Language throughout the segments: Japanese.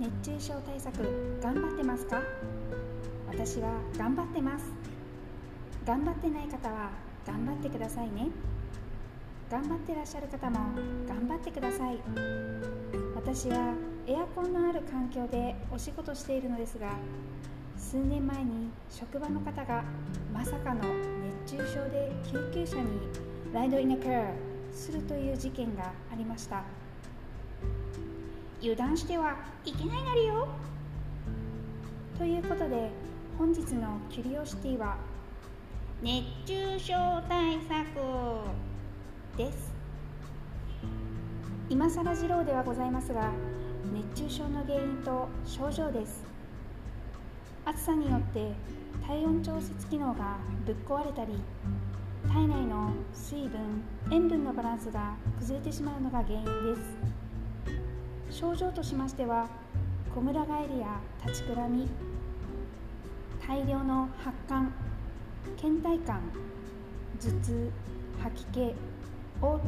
熱中症対策頑張ってますか？私は頑張ってます。頑張ってない方は頑張ってくださいね。頑張ってらっしゃる方も頑張ってください。私はエアコンのある環境でお仕事しているのですが数年前に職場の方がまさかの熱中症で救急車にライドインアカーするという事件がありました。油断してはいけないなりよ。ということで本日のキュリオシティは熱中症対策です。今更次郎ではございますが熱中症の原因と症状です。暑さによって体温調節機能がぶっ壊れたり体内の水分塩分のバランスが崩れてしまうのが原因です。症状としましてはこむら返りや立ちくらみ大量の発汗倦怠感頭痛吐き気嘔吐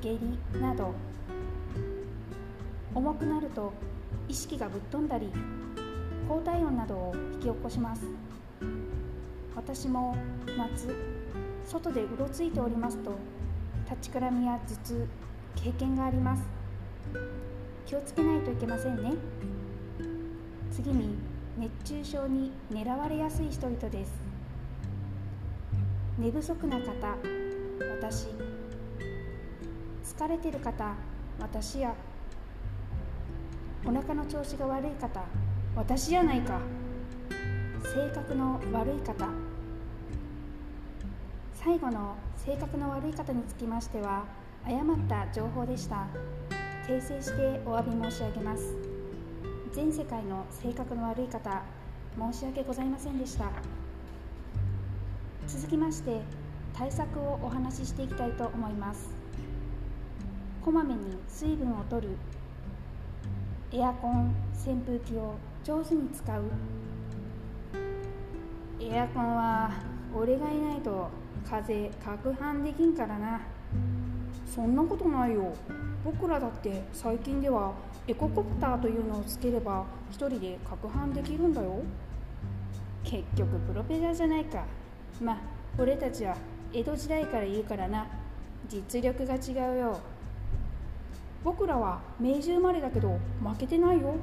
下痢など重くなると意識がぶっ飛んだり高体温などを引き起こします。私も夏外でうろついておりますと立ちくらみや頭痛経験があります。気をつけないといけませんね。次に熱中症に狙われやすい人々です。寝不足な方私。疲れてる方私や。お腹の調子が悪い方私やないか。性格の悪い方。最後の性格の悪い方につきましては誤った情報でした。訂正してお詫び申し上げます。全世界の性格の悪い方申し訳ございませんでした。続きまして対策をお話ししていきたいと思います。こまめに水分をとるエアコン扇風機を上手に使う。エアコンは俺がいないと風攪拌できんからな。そんなことないよ。僕らだって最近ではエココプターというのをつければ一人で攪拌できるんだよ。結局プロペラじゃないか。まあ俺たちは江戸時代からいるからな。実力が違うよ。僕らは明治生まれだけど負けてないよ。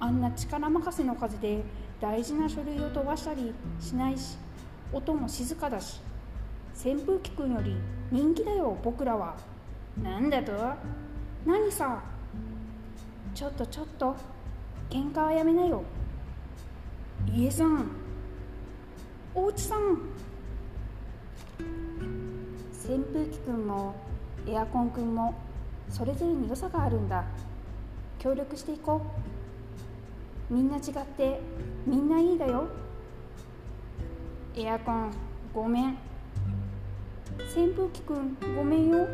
あんな力任せの風で大事な書類を飛ばしたりしないし音も静かだし。扇風機くんより人気だよ僕らは。なんだと？何さ？ちょっとちょっと。喧嘩はやめなよ。家さん。おうちさん。扇風機くんもエアコンくんもそれぞれに良さがあるんだ。協力していこう。みんな違ってみんないいだよ。エアコンごめん。扇風機くんごめんよ。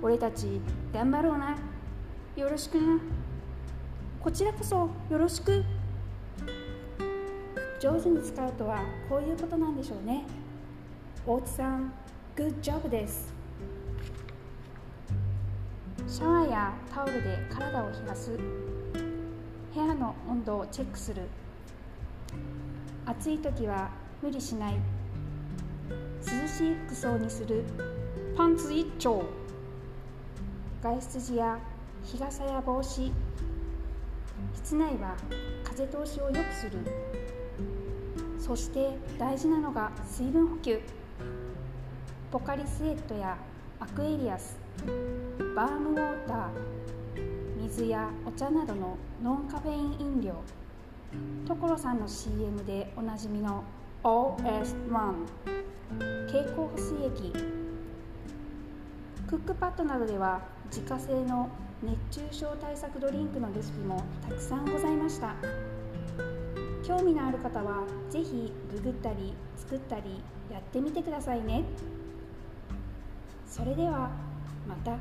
俺たち頑張ろうな。よろしくな。こちらこそよろしく。上手に使うとはこういうことなんでしょうね。大津さんグッジョブです。シャワーやタオルで体を冷やす。部屋の温度をチェックする。暑い時は無理しない。涼しい服装にする。パンツ一丁。外出時や日傘や帽子室内は風通しを良くする。そして大事なのが水分補給。ポカリスエットやアクエリアスバームウォーター水やお茶などのノンカフェイン飲料。所さんの CM でおなじみの OS1 経口補水液。クックパッドなどでは自家製の熱中症対策ドリンクのレシピもたくさんございました興味のある方は是非ググったり作ったりやってみてくださいねそれではまた。